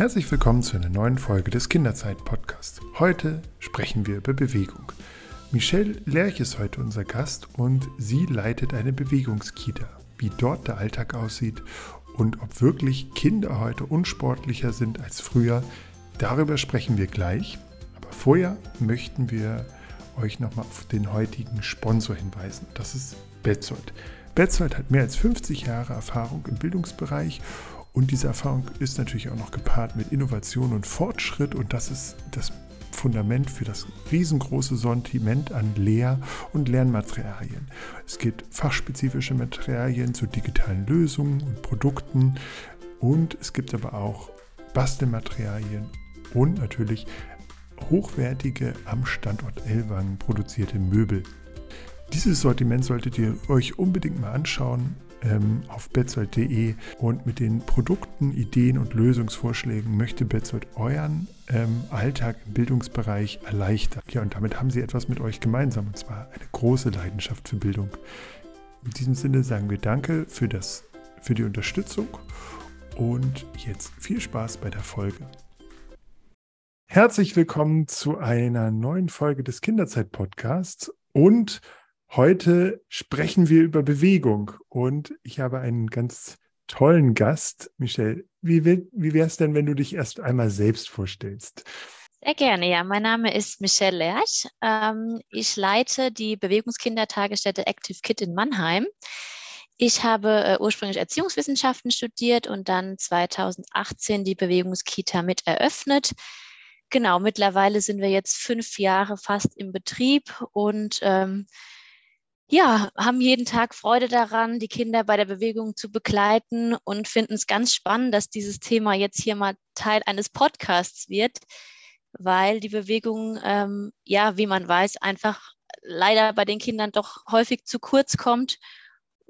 Herzlich willkommen zu einer neuen Folge des Kinderzeit-Podcasts. Heute sprechen wir über Bewegung. Michelle Lerch ist heute unser Gast und sie leitet eine Bewegungskita. Wie dort der Alltag aussieht und ob wirklich Kinder heute unsportlicher sind als früher, darüber sprechen wir gleich. Aber vorher möchten wir euch nochmal auf den heutigen Sponsor hinweisen. Das ist Betzold. Betzold hat mehr als 50 Jahre Erfahrung im Bildungsbereich und diese Erfahrung ist natürlich auch noch gepaart mit Innovation und Fortschritt und das ist das Fundament für das riesengroße Sortiment an Lehr- und Lernmaterialien. Es gibt fachspezifische Materialien zu digitalen Lösungen und Produkten und es gibt aber auch Bastelmaterialien und natürlich hochwertige am Standort Ellwangen produzierte Möbel. Dieses Sortiment solltet ihr euch unbedingt mal anschauen ähm, auf betzold.de und mit den Produkten, Ideen und Lösungsvorschlägen möchte Betzold euren ähm, Alltag im Bildungsbereich erleichtern. Ja, und damit haben sie etwas mit euch gemeinsam und zwar eine große Leidenschaft für Bildung. In diesem Sinne sagen wir Danke für, das, für die Unterstützung und jetzt viel Spaß bei der Folge. Herzlich willkommen zu einer neuen Folge des Kinderzeit-Podcasts und Heute sprechen wir über Bewegung und ich habe einen ganz tollen Gast. Michelle, wie, wie wäre es denn, wenn du dich erst einmal selbst vorstellst? Sehr gerne, ja. Mein Name ist Michelle Lerch. Ähm, ich leite die Bewegungskindertagesstätte Active Kid in Mannheim. Ich habe äh, ursprünglich Erziehungswissenschaften studiert und dann 2018 die Bewegungskita mit eröffnet. Genau, mittlerweile sind wir jetzt fünf Jahre fast im Betrieb und ähm, ja, haben jeden Tag Freude daran, die Kinder bei der Bewegung zu begleiten und finden es ganz spannend, dass dieses Thema jetzt hier mal Teil eines Podcasts wird, weil die Bewegung, ähm, ja, wie man weiß, einfach leider bei den Kindern doch häufig zu kurz kommt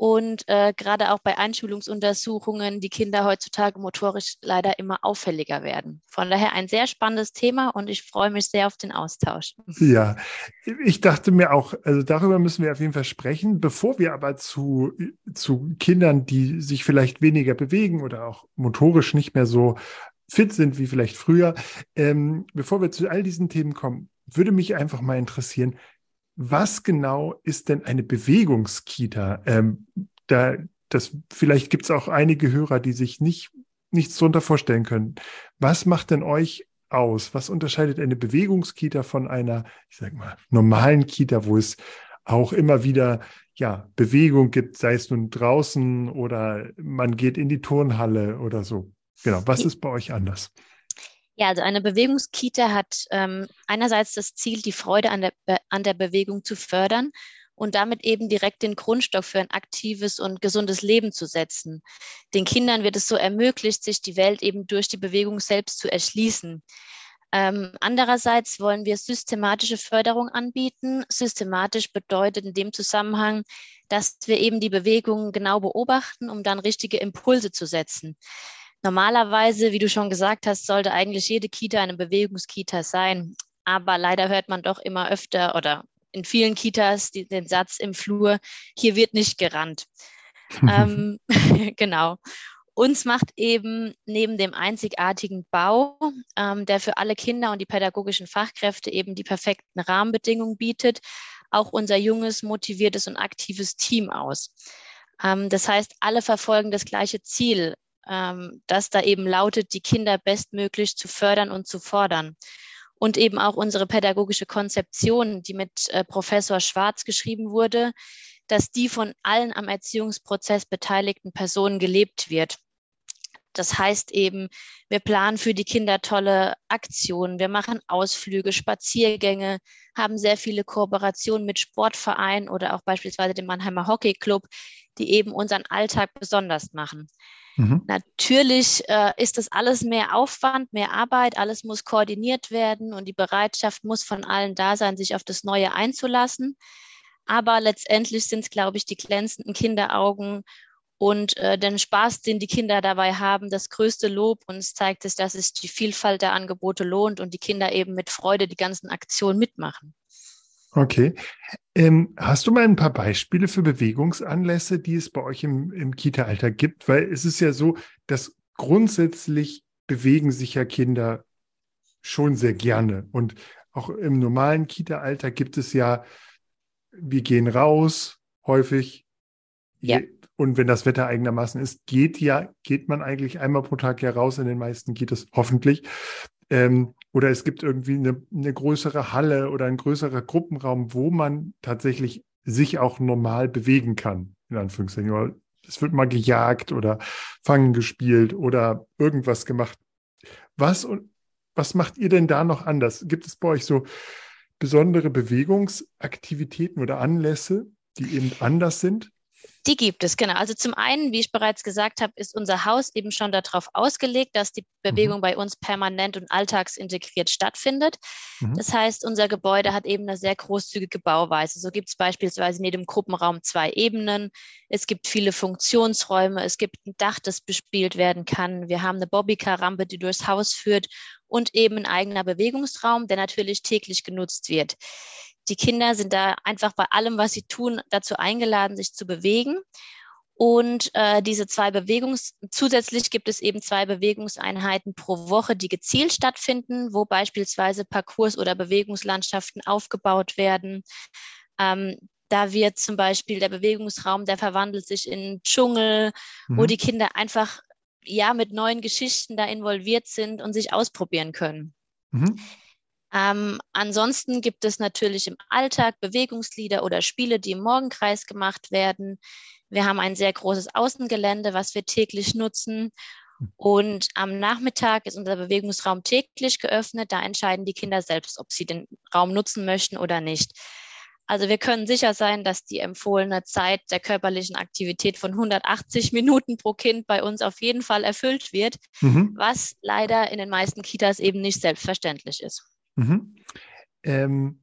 und äh, gerade auch bei Einschulungsuntersuchungen die Kinder heutzutage motorisch leider immer auffälliger werden. Von daher ein sehr spannendes Thema und ich freue mich sehr auf den Austausch. Ja, ich dachte mir auch, also darüber müssen wir auf jeden Fall sprechen. Bevor wir aber zu, zu Kindern, die sich vielleicht weniger bewegen oder auch motorisch nicht mehr so fit sind wie vielleicht früher, ähm, bevor wir zu all diesen Themen kommen, würde mich einfach mal interessieren, was genau ist denn eine Bewegungskita? Ähm, da, das, vielleicht gibt es auch einige Hörer, die sich nicht, nichts darunter vorstellen können. Was macht denn euch aus? Was unterscheidet eine Bewegungskita von einer, ich sag mal, normalen Kita, wo es auch immer wieder ja, Bewegung gibt, sei es nun draußen oder man geht in die Turnhalle oder so. Genau, was ist bei euch anders? Ja, also eine Bewegungskita hat ähm, einerseits das Ziel, die Freude an der, an der Bewegung zu fördern und damit eben direkt den Grundstock für ein aktives und gesundes Leben zu setzen. Den Kindern wird es so ermöglicht, sich die Welt eben durch die Bewegung selbst zu erschließen. Ähm, andererseits wollen wir systematische Förderung anbieten. Systematisch bedeutet in dem Zusammenhang, dass wir eben die Bewegung genau beobachten, um dann richtige Impulse zu setzen. Normalerweise, wie du schon gesagt hast, sollte eigentlich jede Kita eine Bewegungskita sein. Aber leider hört man doch immer öfter oder in vielen Kitas die, den Satz im Flur, hier wird nicht gerannt. ähm, genau. Uns macht eben neben dem einzigartigen Bau, ähm, der für alle Kinder und die pädagogischen Fachkräfte eben die perfekten Rahmenbedingungen bietet, auch unser junges, motiviertes und aktives Team aus. Ähm, das heißt, alle verfolgen das gleiche Ziel, ähm, das da eben lautet, die Kinder bestmöglich zu fördern und zu fordern. Und eben auch unsere pädagogische Konzeption, die mit äh, Professor Schwarz geschrieben wurde, dass die von allen am Erziehungsprozess beteiligten Personen gelebt wird. Das heißt eben, wir planen für die Kinder tolle Aktionen, wir machen Ausflüge, Spaziergänge, haben sehr viele Kooperationen mit Sportvereinen oder auch beispielsweise dem Mannheimer Hockey Club, die eben unseren Alltag besonders machen. Mhm. Natürlich äh, ist das alles mehr Aufwand, mehr Arbeit, alles muss koordiniert werden und die Bereitschaft muss von allen da sein, sich auf das Neue einzulassen. Aber letztendlich sind es, glaube ich, die glänzenden Kinderaugen und äh, den Spaß, den die Kinder dabei haben, das größte Lob. Und es zeigt sich, dass es die Vielfalt der Angebote lohnt und die Kinder eben mit Freude die ganzen Aktionen mitmachen. Okay. Ähm, hast du mal ein paar Beispiele für Bewegungsanlässe, die es bei euch im, im Kita-Alter gibt? Weil es ist ja so, dass grundsätzlich bewegen sich ja Kinder schon sehr gerne. Und auch im normalen Kita-Alter gibt es ja, wir gehen raus, häufig. Ja. Und wenn das Wetter eigenermaßen ist, geht ja, geht man eigentlich einmal pro Tag ja raus in den meisten Kitas, hoffentlich. Ähm, oder es gibt irgendwie eine, eine größere Halle oder ein größerer Gruppenraum, wo man tatsächlich sich auch normal bewegen kann, in Anführungszeichen. Es wird mal gejagt oder Fangen gespielt oder irgendwas gemacht. Was was macht ihr denn da noch anders? Gibt es bei euch so besondere Bewegungsaktivitäten oder Anlässe, die eben anders sind? Die gibt es, genau. Also zum einen, wie ich bereits gesagt habe, ist unser Haus eben schon darauf ausgelegt, dass die Bewegung mhm. bei uns permanent und alltagsintegriert stattfindet. Mhm. Das heißt, unser Gebäude hat eben eine sehr großzügige Bauweise. So gibt es beispielsweise in jedem Gruppenraum zwei Ebenen. Es gibt viele Funktionsräume. Es gibt ein Dach, das bespielt werden kann. Wir haben eine Bobbycar-Rampe, die durchs Haus führt und eben ein eigener Bewegungsraum, der natürlich täglich genutzt wird die Kinder sind da einfach bei allem, was sie tun, dazu eingeladen, sich zu bewegen. Und äh, diese zwei Bewegungs, zusätzlich gibt es eben zwei Bewegungseinheiten pro Woche, die gezielt stattfinden, wo beispielsweise Parcours oder Bewegungslandschaften aufgebaut werden. Ähm, da wird zum Beispiel der Bewegungsraum, der verwandelt sich in Dschungel, mhm. wo die Kinder einfach ja mit neuen Geschichten da involviert sind und sich ausprobieren können. Mhm. Ähm, ansonsten gibt es natürlich im Alltag Bewegungslieder oder Spiele, die im Morgenkreis gemacht werden. Wir haben ein sehr großes Außengelände, was wir täglich nutzen. Und am Nachmittag ist unser Bewegungsraum täglich geöffnet. Da entscheiden die Kinder selbst, ob sie den Raum nutzen möchten oder nicht. Also wir können sicher sein, dass die empfohlene Zeit der körperlichen Aktivität von 180 Minuten pro Kind bei uns auf jeden Fall erfüllt wird, mhm. was leider in den meisten Kitas eben nicht selbstverständlich ist. Mhm. Ähm,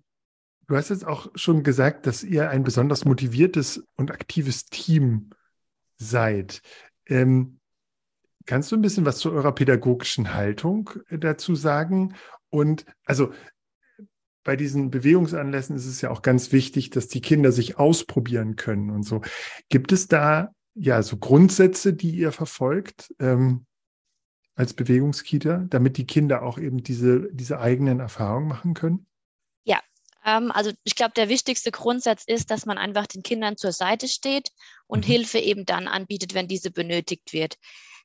du hast jetzt auch schon gesagt, dass ihr ein besonders motiviertes und aktives Team seid. Ähm, kannst du ein bisschen was zu eurer pädagogischen Haltung äh, dazu sagen? Und also bei diesen Bewegungsanlässen ist es ja auch ganz wichtig, dass die Kinder sich ausprobieren können und so. Gibt es da ja so Grundsätze, die ihr verfolgt? Ähm, als Bewegungskita, damit die Kinder auch eben diese, diese eigenen Erfahrungen machen können? Ja, ähm, also ich glaube, der wichtigste Grundsatz ist, dass man einfach den Kindern zur Seite steht und mhm. Hilfe eben dann anbietet, wenn diese benötigt wird.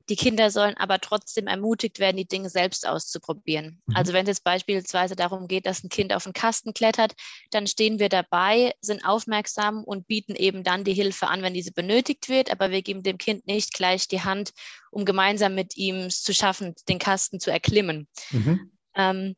Die Kinder sollen aber trotzdem ermutigt werden, die Dinge selbst auszuprobieren. Mhm. Also wenn es beispielsweise darum geht, dass ein Kind auf einen Kasten klettert, dann stehen wir dabei, sind aufmerksam und bieten eben dann die Hilfe an, wenn diese benötigt wird. Aber wir geben dem Kind nicht gleich die Hand, um gemeinsam mit ihm es zu schaffen, den Kasten zu erklimmen. Mhm. Ähm,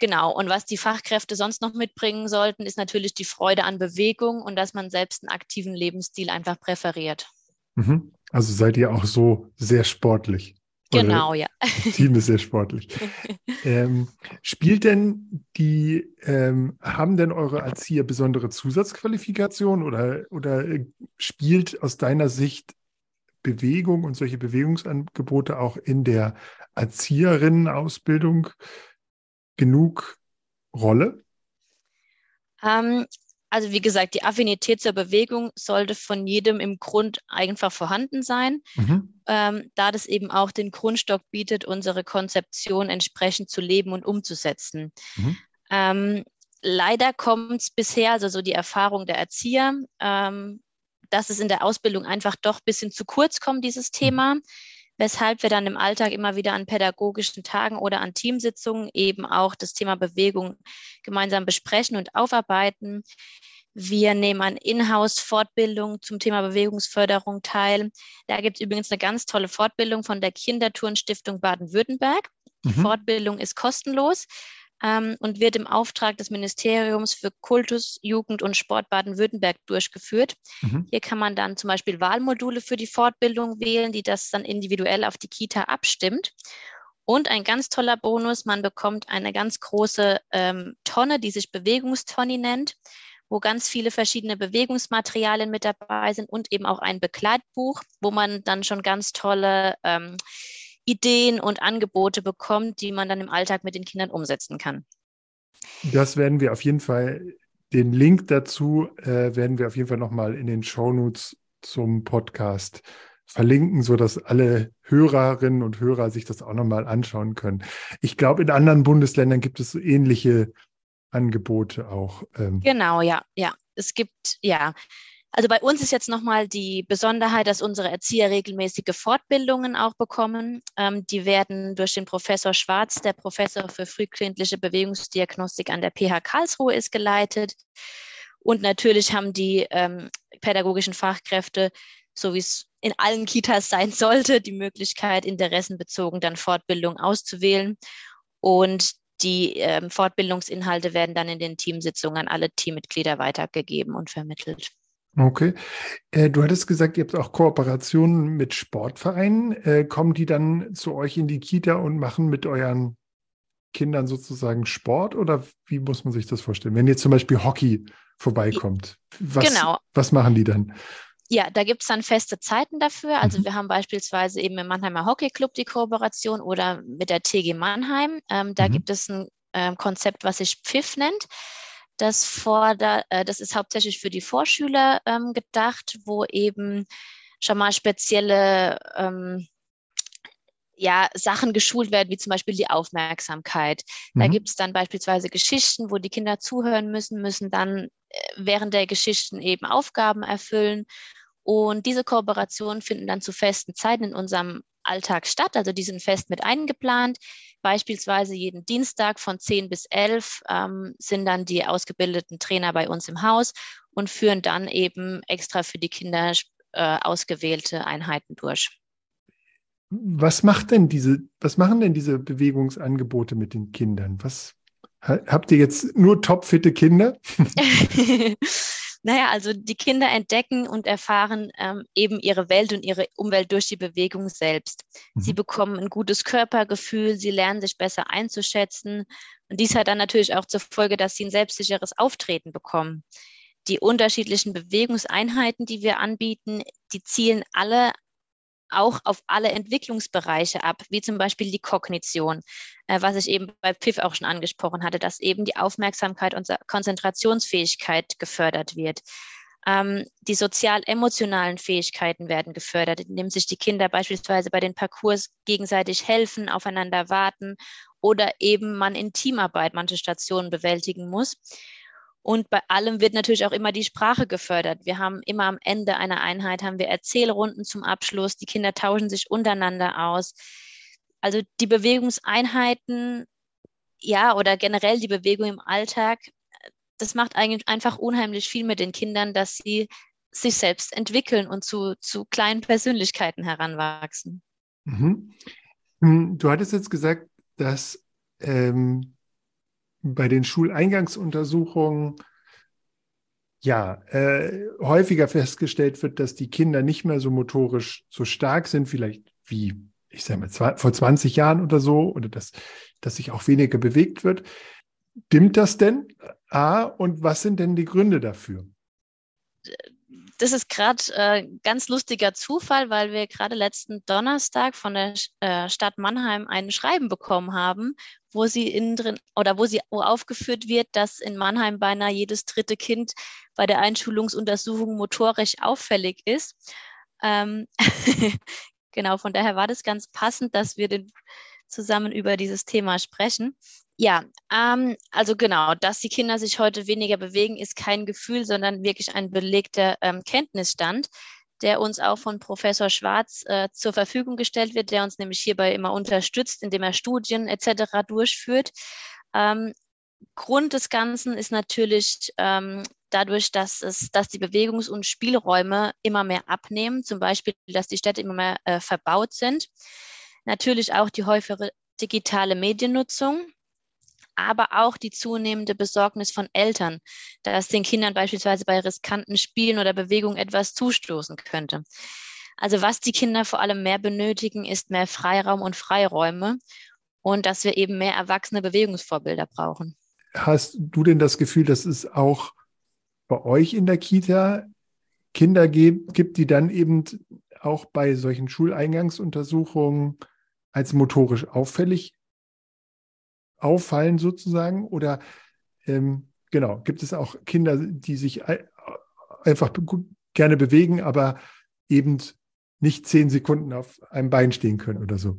Genau. Und was die Fachkräfte sonst noch mitbringen sollten, ist natürlich die Freude an Bewegung und dass man selbst einen aktiven Lebensstil einfach präferiert. Mhm. Also seid ihr auch so sehr sportlich. Genau, ja. Team ist sehr sportlich. ähm, spielt denn die, ähm, haben denn eure Erzieher besondere Zusatzqualifikationen oder, oder äh, spielt aus deiner Sicht Bewegung und solche Bewegungsangebote auch in der Erzieherinnenausbildung genug Rolle? Ähm, also wie gesagt, die Affinität zur Bewegung sollte von jedem im Grund einfach vorhanden sein, mhm. ähm, da das eben auch den Grundstock bietet, unsere Konzeption entsprechend zu leben und umzusetzen. Mhm. Ähm, leider kommt es bisher, also so die Erfahrung der Erzieher, ähm, dass es in der Ausbildung einfach doch ein bisschen zu kurz kommt, dieses Thema. Weshalb wir dann im Alltag immer wieder an pädagogischen Tagen oder an Teamsitzungen eben auch das Thema Bewegung gemeinsam besprechen und aufarbeiten. Wir nehmen an Inhouse-Fortbildungen zum Thema Bewegungsförderung teil. Da gibt es übrigens eine ganz tolle Fortbildung von der Kinderturnstiftung Baden-Württemberg. Die mhm. Fortbildung ist kostenlos ähm, und wird im Auftrag des Ministeriums für Kultus, Jugend und Sport Baden-Württemberg durchgeführt. Mhm. Hier kann man dann zum Beispiel Wahlmodule für die Fortbildung wählen, die das dann individuell auf die Kita abstimmt. Und ein ganz toller Bonus, man bekommt eine ganz große ähm, Tonne, die sich Bewegungstonne nennt, wo ganz viele verschiedene Bewegungsmaterialien mit dabei sind und eben auch ein Begleitbuch, wo man dann schon ganz tolle ähm, Ideen und Angebote bekommt, die man dann im Alltag mit den Kindern umsetzen kann. Das werden wir auf jeden Fall, den Link dazu äh, werden wir auf jeden Fall nochmal in den Shownotes zum Podcast verlinken, sodass alle Hörerinnen und Hörer sich das auch nochmal anschauen können. Ich glaube, in anderen Bundesländern gibt es so ähnliche Angebote auch. Ähm. Genau, ja, ja. Es gibt, ja. Also bei uns ist jetzt nochmal die Besonderheit, dass unsere Erzieher regelmäßige Fortbildungen auch bekommen. Ähm, die werden durch den Professor Schwarz, der Professor für frühkindliche Bewegungsdiagnostik an der PH Karlsruhe ist geleitet. Und natürlich haben die ähm, pädagogischen Fachkräfte, so wie es in allen Kitas sein sollte, die Möglichkeit, interessenbezogen dann Fortbildung auszuwählen. Und die ähm, Fortbildungsinhalte werden dann in den Teamsitzungen an alle Teammitglieder weitergegeben und vermittelt. Okay. Äh, du hattest gesagt, ihr habt auch Kooperationen mit Sportvereinen. Äh, kommen die dann zu euch in die Kita und machen mit euren Kindern sozusagen Sport oder wie muss man sich das vorstellen? Wenn jetzt zum Beispiel Hockey vorbeikommt, was, genau. was machen die dann? Ja, da gibt es dann feste Zeiten dafür. Also mhm. wir haben beispielsweise eben im Mannheimer Hockey Club die Kooperation oder mit der TG Mannheim. Ähm, da mhm. gibt es ein ähm, Konzept, was sich Pfiff nennt. Das, fordert, äh, das ist hauptsächlich für die Vorschüler ähm, gedacht, wo eben schon mal spezielle ähm, ja, Sachen geschult werden, wie zum Beispiel die Aufmerksamkeit. Da mhm. gibt es dann beispielsweise Geschichten, wo die Kinder zuhören müssen, müssen dann äh, während der Geschichten eben Aufgaben erfüllen und diese Kooperationen finden dann zu festen Zeiten in unserem Alltag statt. Also die sind fest mit eingeplant. Beispielsweise jeden Dienstag von 10 bis 11 ähm, sind dann die ausgebildeten Trainer bei uns im Haus und führen dann eben extra für die Kinder äh, ausgewählte Einheiten durch. Was macht denn diese, was machen denn diese Bewegungsangebote mit den Kindern? Was habt ihr jetzt nur topfitte Kinder? Naja, also die Kinder entdecken und erfahren ähm, eben ihre Welt und ihre Umwelt durch die Bewegung selbst. Mhm. Sie bekommen ein gutes Körpergefühl, sie lernen sich besser einzuschätzen. Und dies hat dann natürlich auch zur Folge, dass sie ein selbstsicheres Auftreten bekommen. Die unterschiedlichen Bewegungseinheiten, die wir anbieten, die zielen alle auch auf alle Entwicklungsbereiche ab, wie zum Beispiel die Kognition, äh, was ich eben bei PIF auch schon angesprochen hatte, dass eben die Aufmerksamkeit und Konzentrationsfähigkeit gefördert wird. Ähm, die sozial-emotionalen Fähigkeiten werden gefördert, indem sich die Kinder beispielsweise bei den Parcours gegenseitig helfen, aufeinander warten oder eben man in Teamarbeit manche Stationen bewältigen muss. Und bei allem wird natürlich auch immer die Sprache gefördert. Wir haben immer am Ende einer Einheit haben wir Erzählrunden zum Abschluss. Die Kinder tauschen sich untereinander aus. Also die Bewegungseinheiten, ja, oder generell die Bewegung im Alltag, das macht eigentlich einfach unheimlich viel mit den Kindern, dass sie sich selbst entwickeln und zu, zu kleinen Persönlichkeiten heranwachsen. Mhm. Hm, du hattest jetzt gesagt, dass ähm, bei den Schuleingangsuntersuchungen ja äh, häufiger festgestellt wird, dass die Kinder nicht mehr so motorisch so stark sind, vielleicht wie, ich sage mal, vor 20 Jahren oder so, oder dass, dass sich auch weniger bewegt wird. Stimmt das denn? A, und was sind denn die Gründe dafür? das ist gerade äh, ganz lustiger Zufall, weil wir gerade letzten Donnerstag von der äh, Stadt Mannheim ein Schreiben bekommen haben, wo sie innen drin oder wo sie wo aufgeführt wird, dass in Mannheim beinahe jedes dritte Kind bei der Einschulungsuntersuchung motorisch auffällig ist. Ähm, genau, von daher war das ganz passend, dass wir den zusammen über dieses Thema sprechen. Ja, ähm, also genau, dass die Kinder sich heute weniger bewegen, ist kein Gefühl, sondern wirklich ein belegter ähm, Kenntnisstand, der uns auch von Professor Schwarz äh, zur Verfügung gestellt wird, der uns nämlich hierbei immer unterstützt, indem er Studien etc. durchführt. Ähm, Grund des Ganzen ist natürlich ähm, dadurch, dass es, dass die Bewegungs- und Spielräume immer mehr abnehmen, zum Beispiel, dass die Städte immer mehr äh, verbaut sind. Natürlich auch die häufige digitale Mediennutzung, aber auch die zunehmende Besorgnis von Eltern, dass den Kindern beispielsweise bei riskanten Spielen oder Bewegungen etwas zustoßen könnte. Also was die Kinder vor allem mehr benötigen, ist mehr Freiraum und Freiräume und dass wir eben mehr erwachsene Bewegungsvorbilder brauchen. Hast du denn das Gefühl, dass es auch bei euch in der Kita Kinder gibt, die dann eben auch bei solchen Schuleingangsuntersuchungen als motorisch auffällig auffallen sozusagen? Oder ähm, genau, gibt es auch Kinder, die sich einfach gerne bewegen, aber eben nicht zehn Sekunden auf einem Bein stehen können oder so.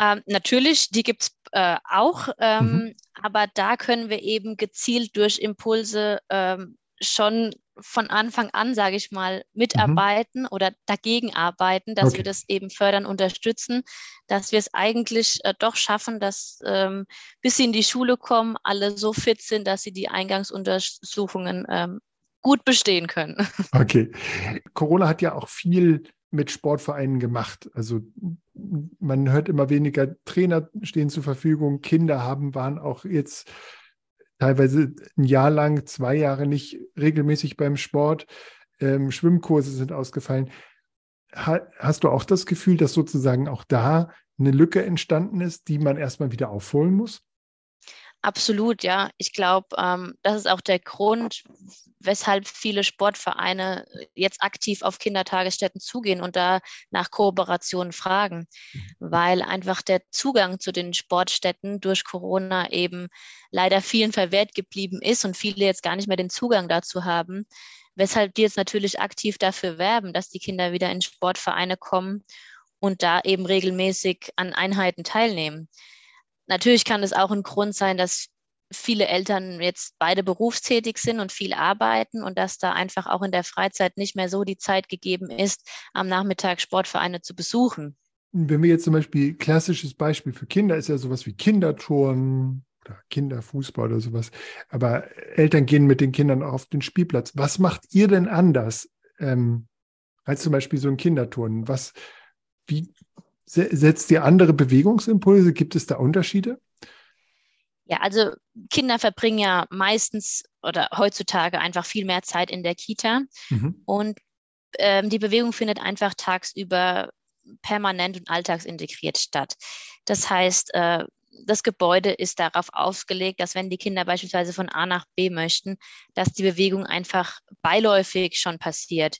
Ähm, natürlich, die gibt es äh, auch, ähm, mhm. aber da können wir eben gezielt durch Impulse ähm, schon von Anfang an, sage ich mal, mitarbeiten mhm. oder dagegen arbeiten, dass okay. wir das eben fördern, unterstützen, dass wir es eigentlich äh, doch schaffen, dass ähm, bis sie in die Schule kommen, alle so fit sind, dass sie die Eingangsuntersuchungen ähm, gut bestehen können. Okay. Corona hat ja auch viel mit Sportvereinen gemacht. Also man hört immer weniger Trainer stehen zur Verfügung, Kinder haben, waren auch jetzt teilweise ein Jahr lang, zwei Jahre nicht regelmäßig beim Sport. Ähm, Schwimmkurse sind ausgefallen. Ha hast du auch das Gefühl, dass sozusagen auch da eine Lücke entstanden ist, die man erstmal wieder aufholen muss? Absolut, ja. Ich glaube, ähm, das ist auch der Grund, weshalb viele Sportvereine jetzt aktiv auf Kindertagesstätten zugehen und da nach Kooperationen fragen, mhm. weil einfach der Zugang zu den Sportstätten durch Corona eben leider vielen verwehrt geblieben ist und viele jetzt gar nicht mehr den Zugang dazu haben, weshalb die jetzt natürlich aktiv dafür werben, dass die Kinder wieder in Sportvereine kommen und da eben regelmäßig an Einheiten teilnehmen. Natürlich kann es auch ein Grund sein, dass viele Eltern jetzt beide berufstätig sind und viel arbeiten und dass da einfach auch in der Freizeit nicht mehr so die Zeit gegeben ist, am Nachmittag Sportvereine zu besuchen. Wenn wir jetzt zum Beispiel, klassisches Beispiel für Kinder ist ja sowas wie Kinderturnen oder Kinderfußball oder sowas, aber Eltern gehen mit den Kindern auf den Spielplatz. Was macht ihr denn anders ähm, als zum Beispiel so ein Kinderturnen? Was, wie, Setzt ihr andere Bewegungsimpulse? Gibt es da Unterschiede? Ja, also Kinder verbringen ja meistens oder heutzutage einfach viel mehr Zeit in der Kita mhm. und ähm, die Bewegung findet einfach tagsüber permanent und alltagsintegriert statt. Das heißt, äh, das Gebäude ist darauf ausgelegt, dass wenn die Kinder beispielsweise von A nach B möchten, dass die Bewegung einfach beiläufig schon passiert.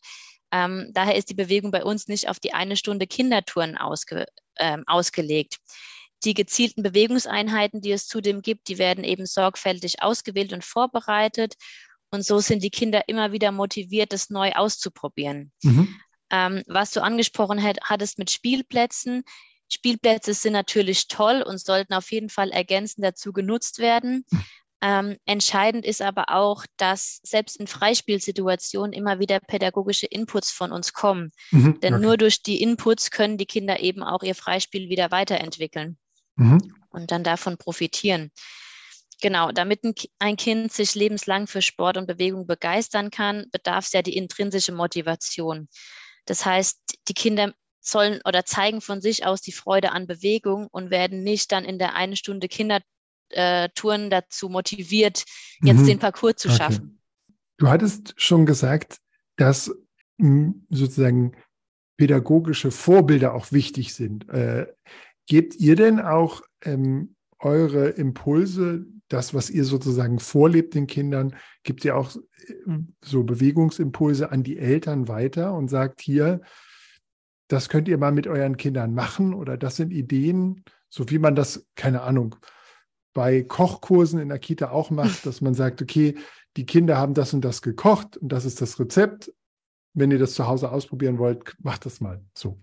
Ähm, daher ist die Bewegung bei uns nicht auf die eine Stunde Kindertouren ausge, ähm, ausgelegt. Die gezielten Bewegungseinheiten, die es zudem gibt, die werden eben sorgfältig ausgewählt und vorbereitet. Und so sind die Kinder immer wieder motiviert, das neu auszuprobieren. Mhm. Ähm, was du angesprochen hat, hattest mit Spielplätzen. Spielplätze sind natürlich toll und sollten auf jeden Fall ergänzend dazu genutzt werden. Ähm, entscheidend ist aber auch, dass selbst in Freispielsituationen immer wieder pädagogische Inputs von uns kommen. Mhm, Denn okay. nur durch die Inputs können die Kinder eben auch ihr Freispiel wieder weiterentwickeln mhm. und dann davon profitieren. Genau, damit ein, ein Kind sich lebenslang für Sport und Bewegung begeistern kann, bedarf es ja die intrinsische Motivation. Das heißt, die Kinder sollen oder zeigen von sich aus die Freude an Bewegung und werden nicht dann in der einen Stunde Kinder äh, Touren dazu motiviert, jetzt mhm. den Parcours zu okay. schaffen. Du hattest schon gesagt, dass hm, sozusagen pädagogische Vorbilder auch wichtig sind. Äh, gebt ihr denn auch ähm, eure Impulse, das, was ihr sozusagen vorlebt den Kindern, gibt ihr auch äh, so Bewegungsimpulse an die Eltern weiter und sagt hier, das könnt ihr mal mit euren Kindern machen oder das sind Ideen, so wie man das, keine Ahnung, bei Kochkursen in der Kita auch macht, dass man sagt, okay, die Kinder haben das und das gekocht und das ist das Rezept. Wenn ihr das zu Hause ausprobieren wollt, macht das mal so.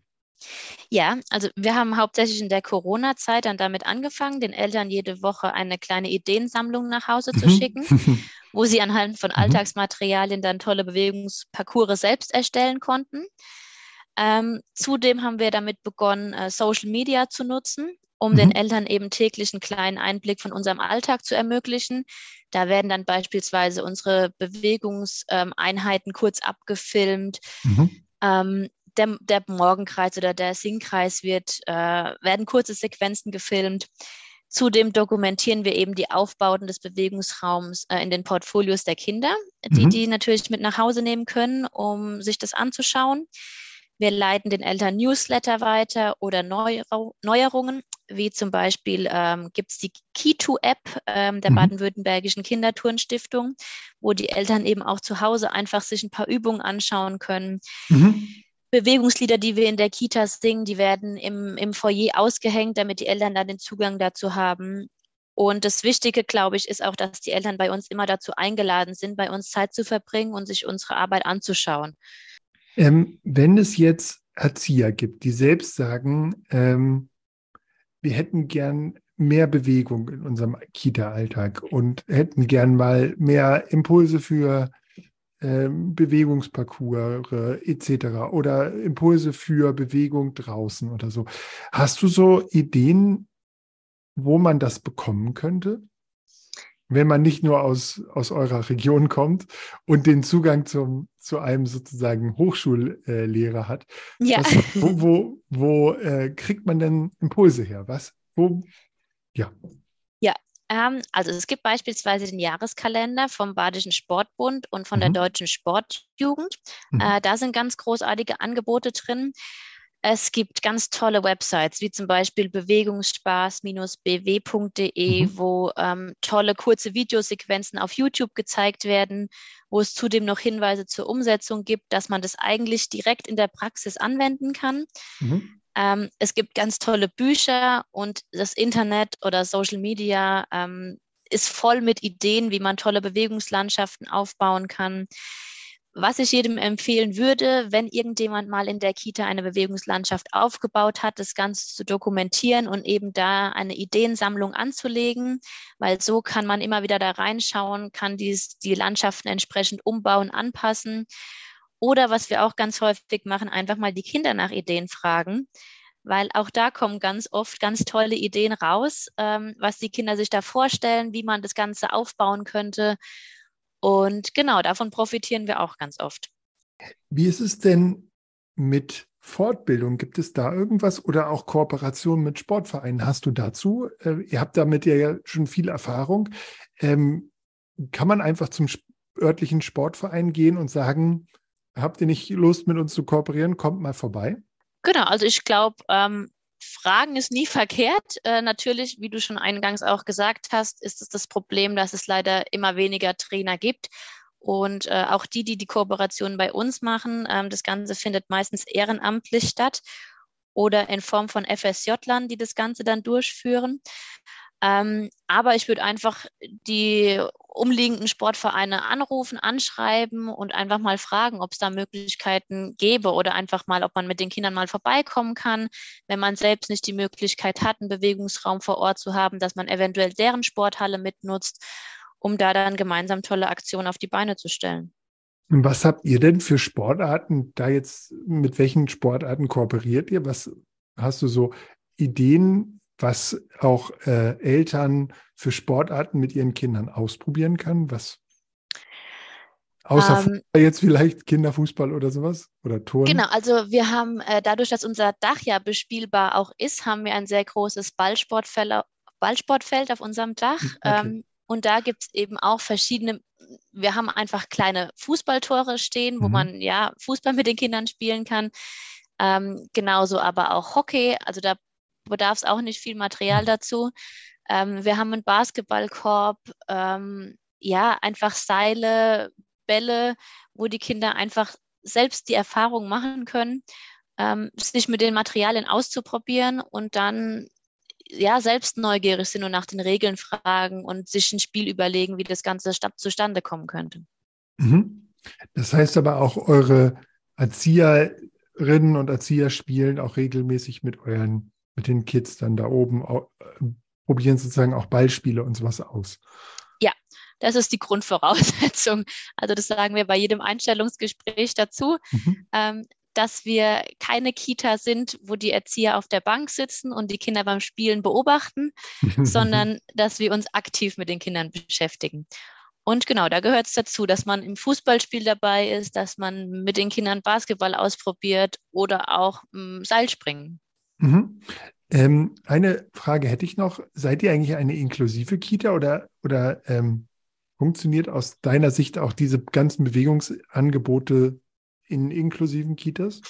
Ja, also wir haben hauptsächlich in der Corona-Zeit dann damit angefangen, den Eltern jede Woche eine kleine Ideensammlung nach Hause zu mhm. schicken, wo sie anhand von mhm. Alltagsmaterialien dann tolle Bewegungsparcours selbst erstellen konnten. Ähm, zudem haben wir damit begonnen, äh, Social Media zu nutzen um mhm. den Eltern eben täglich einen kleinen Einblick von unserem Alltag zu ermöglichen. Da werden dann beispielsweise unsere Bewegungseinheiten kurz abgefilmt. Mhm. Ähm, der, der, Morgenkreis oder der Singkreis wird, äh, werden kurze Sequenzen gefilmt. Zudem dokumentieren wir eben die Aufbauten des Bewegungsraums äh, in den Portfolios der Kinder, die mhm. die natürlich mit nach Hause nehmen können, um sich das anzuschauen. Wir leiten den Eltern Newsletter weiter oder Neuerungen, wie zum Beispiel ähm, gibt es die Key2-App ähm, der mhm. Baden-Württembergischen Kinderturnstiftung, wo die Eltern eben auch zu Hause einfach sich ein paar Übungen anschauen können. Mhm. Bewegungslieder, die wir in der Kita singen, die werden im, im Foyer ausgehängt, damit die Eltern dann den Zugang dazu haben. Und das Wichtige, glaube ich, ist auch, dass die Eltern bei uns immer dazu eingeladen sind, bei uns Zeit zu verbringen und sich unsere Arbeit anzuschauen. Ähm, wenn es jetzt Erzieher gibt, die selbst sagen, ähm, wir hätten gern mehr Bewegung in unserem Kita-Alltag und hätten gern mal mehr Impulse für ähm, Bewegungsparcours etc. oder Impulse für Bewegung draußen oder so. Hast du so Ideen, wo man das bekommen könnte? Wenn man nicht nur aus, aus eurer Region kommt und den Zugang zum, zu einem sozusagen Hochschullehrer hat. Ja. Was, wo wo, wo äh, kriegt man denn Impulse her? Was? Wo? Ja. Ja, ähm, also es gibt beispielsweise den Jahreskalender vom Badischen Sportbund und von mhm. der Deutschen Sportjugend. Mhm. Äh, da sind ganz großartige Angebote drin. Es gibt ganz tolle Websites, wie zum Beispiel bewegungsspaß-bw.de, mhm. wo ähm, tolle kurze Videosequenzen auf YouTube gezeigt werden, wo es zudem noch Hinweise zur Umsetzung gibt, dass man das eigentlich direkt in der Praxis anwenden kann. Mhm. Ähm, es gibt ganz tolle Bücher und das Internet oder Social Media ähm, ist voll mit Ideen, wie man tolle Bewegungslandschaften aufbauen kann. Was ich jedem empfehlen würde, wenn irgendjemand mal in der Kita eine Bewegungslandschaft aufgebaut hat, das Ganze zu dokumentieren und eben da eine Ideensammlung anzulegen, weil so kann man immer wieder da reinschauen, kann dies, die Landschaften entsprechend umbauen, anpassen. Oder was wir auch ganz häufig machen, einfach mal die Kinder nach Ideen fragen weil auch da kommen ganz oft ganz tolle Ideen raus, ähm, was die Kinder sich da vorstellen, wie man das Ganze aufbauen könnte. Und genau, davon profitieren wir auch ganz oft. Wie ist es denn mit Fortbildung? Gibt es da irgendwas oder auch Kooperation mit Sportvereinen? Hast du dazu? Äh, ihr habt damit ja schon viel Erfahrung. Ähm, kann man einfach zum örtlichen Sportverein gehen und sagen, habt ihr nicht Lust, mit uns zu kooperieren? Kommt mal vorbei. Genau, also ich glaube, ähm, Fragen ist nie verkehrt. Äh, natürlich, wie du schon eingangs auch gesagt hast, ist es das Problem, dass es leider immer weniger Trainer gibt. Und äh, auch die, die die Kooperation bei uns machen, ähm, das Ganze findet meistens ehrenamtlich statt oder in Form von FSJ-Lern, die das Ganze dann durchführen. Ähm, aber ich würde einfach die umliegenden Sportvereine anrufen, anschreiben und einfach mal fragen, ob es da Möglichkeiten gäbe oder einfach mal, ob man mit den Kindern mal vorbeikommen kann, wenn man selbst nicht die Möglichkeit hat, einen Bewegungsraum vor Ort zu haben, dass man eventuell deren Sporthalle mitnutzt, um da dann gemeinsam tolle Aktionen auf die Beine zu stellen. Und was habt ihr denn für Sportarten da jetzt, mit welchen Sportarten kooperiert ihr? Was hast du so Ideen, was auch äh, Eltern für Sportarten mit ihren Kindern ausprobieren kann? Was Außer ähm, jetzt vielleicht Kinderfußball oder sowas oder Turnen? Genau, also wir haben äh, dadurch, dass unser Dach ja bespielbar auch ist, haben wir ein sehr großes Ballsportfeld, Ballsportfeld auf unserem Dach. Hm, okay. Ähm, und da gibt es eben auch verschiedene, wir haben einfach kleine Fußballtore stehen, wo mhm. man ja Fußball mit den Kindern spielen kann. Ähm, genauso aber auch Hockey, also da bedarf es auch nicht viel Material mhm. dazu. Ähm, wir haben einen Basketballkorb, ähm, ja, einfach Seile, Bälle, wo die Kinder einfach selbst die Erfahrung machen können, ähm, sich mit den Materialien auszuprobieren und dann ja selbst neugierig sind und nach den Regeln fragen und sich ein Spiel überlegen, wie das Ganze zustande kommen könnte. Mhm. Das heißt aber auch, eure Erzieherinnen und Erzieher spielen auch regelmäßig mit euren mit den Kids dann da oben äh, probieren sozusagen auch Ballspiele und sowas aus. Ja, das ist die Grundvoraussetzung. Also das sagen wir bei jedem Einstellungsgespräch dazu, mhm. ähm, dass wir keine Kita sind, wo die Erzieher auf der Bank sitzen und die Kinder beim Spielen beobachten, sondern dass wir uns aktiv mit den Kindern beschäftigen. Und genau, da gehört es dazu, dass man im Fußballspiel dabei ist, dass man mit den Kindern Basketball ausprobiert oder auch ähm, Seilspringen. Mhm. Ähm, eine Frage hätte ich noch. Seid ihr eigentlich eine inklusive Kita oder, oder ähm, funktioniert aus deiner Sicht auch diese ganzen Bewegungsangebote in inklusiven Kitas?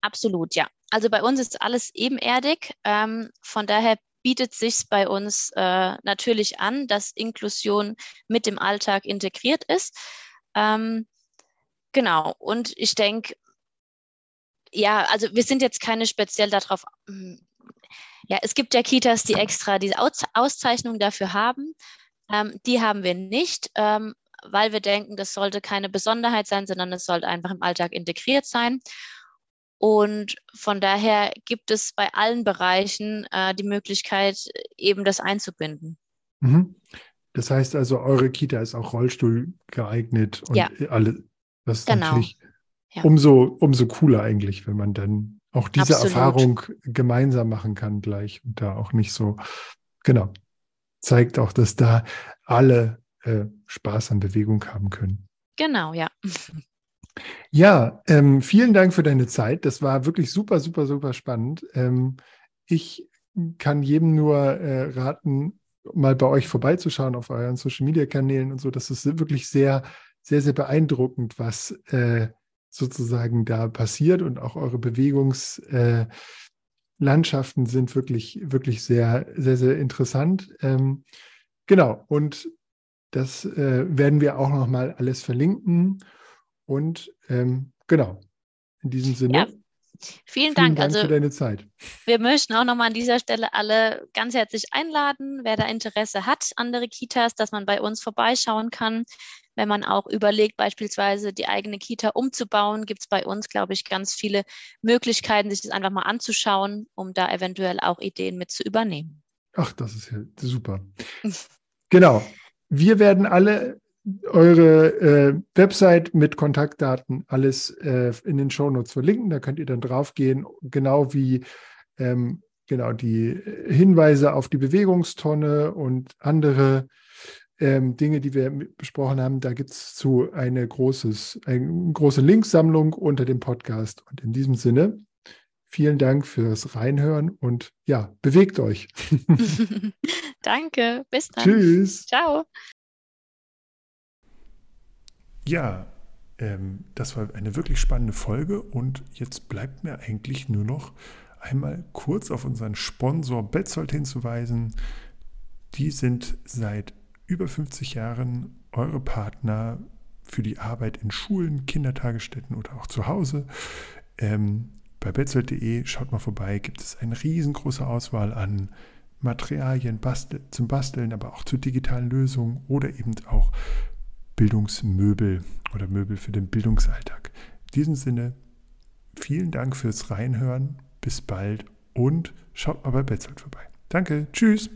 Absolut, ja. Also bei uns ist alles ebenerdig. Ähm, von daher bietet sich bei uns äh, natürlich an, dass Inklusion mit dem Alltag integriert ist. Ähm, genau. Und ich denke, ja, also wir sind jetzt keine speziell darauf. Hm, ja, es gibt ja Kitas, die extra diese Aus Auszeichnung dafür haben. Ähm, die haben wir nicht. Ähm, weil wir denken, das sollte keine Besonderheit sein, sondern es sollte einfach im Alltag integriert sein. Und von daher gibt es bei allen Bereichen äh, die Möglichkeit, eben das einzubinden. Mhm. Das heißt also, eure Kita ist auch Rollstuhl geeignet und ja. alle. Das ist genau. natürlich Ja. umso, umso cooler eigentlich, wenn man dann auch diese Absolut. Erfahrung gemeinsam machen kann gleich und da auch nicht so, genau, zeigt auch, dass da alle äh, Spaß an Bewegung haben können. Genau, ja. Ja, ähm, vielen Dank für deine Zeit. Das war wirklich super, super, super spannend. Ähm, ich kann jedem nur äh, raten, mal bei euch vorbeizuschauen auf euren Social Media Kanälen und so. Das ist wirklich sehr, sehr, sehr beeindruckend, was äh, sozusagen da passiert und auch eure Bewegungslandschaften äh, sind wirklich, wirklich sehr, sehr, sehr interessant. Ähm, genau. Und das äh, werden wir auch nochmal alles verlinken. Und ähm, genau, in diesem Sinne. Ja, Vielen, vielen Dank. Dank Also für deine Zeit. wir möchten auch nochmal an dieser Stelle alle ganz herzlich einladen, wer da Interesse hat, andere Kitas, dass man bei uns vorbeischauen kann. Wenn man auch überlegt, beispielsweise die eigene Kita umzubauen, gibt es bei uns, glaube ich, ganz viele Möglichkeiten, sich das einfach mal anzuschauen, um da eventuell auch Ideen mit zu übernehmen. Ach, das ist ja super. genau. Wir werden alle eure äh, Website mit Kontaktdaten alles äh, in den Shownotes verlinken. Da könnt ihr dann draufgehen, genau wie ähm, genau die Hinweise auf die Bewegungstonne und andere ähm, Dinge, die wir besprochen haben. Da gibt es zu eine, großes, eine große Linksammlung unter dem Podcast. Und in diesem Sinne, vielen Dank fürs Reinhören und ja, bewegt euch. Danke, bis dann. Tschüss. Ciao. Ja, ähm, das war eine wirklich spannende Folge und jetzt bleibt mir eigentlich nur noch einmal kurz auf unseren Sponsor Betzold hinzuweisen. Die sind seit über 50 Jahren eure Partner für die Arbeit in Schulen, Kindertagesstätten oder auch zu Hause. Ähm, bei betzold.de schaut mal vorbei, gibt es eine riesengroße Auswahl an Materialien bastel, zum Basteln, aber auch zu digitalen Lösungen oder eben auch Bildungsmöbel oder Möbel für den Bildungsalltag. In diesem Sinne, vielen Dank fürs Reinhören. Bis bald und schaut mal bei Betzold vorbei. Danke, tschüss.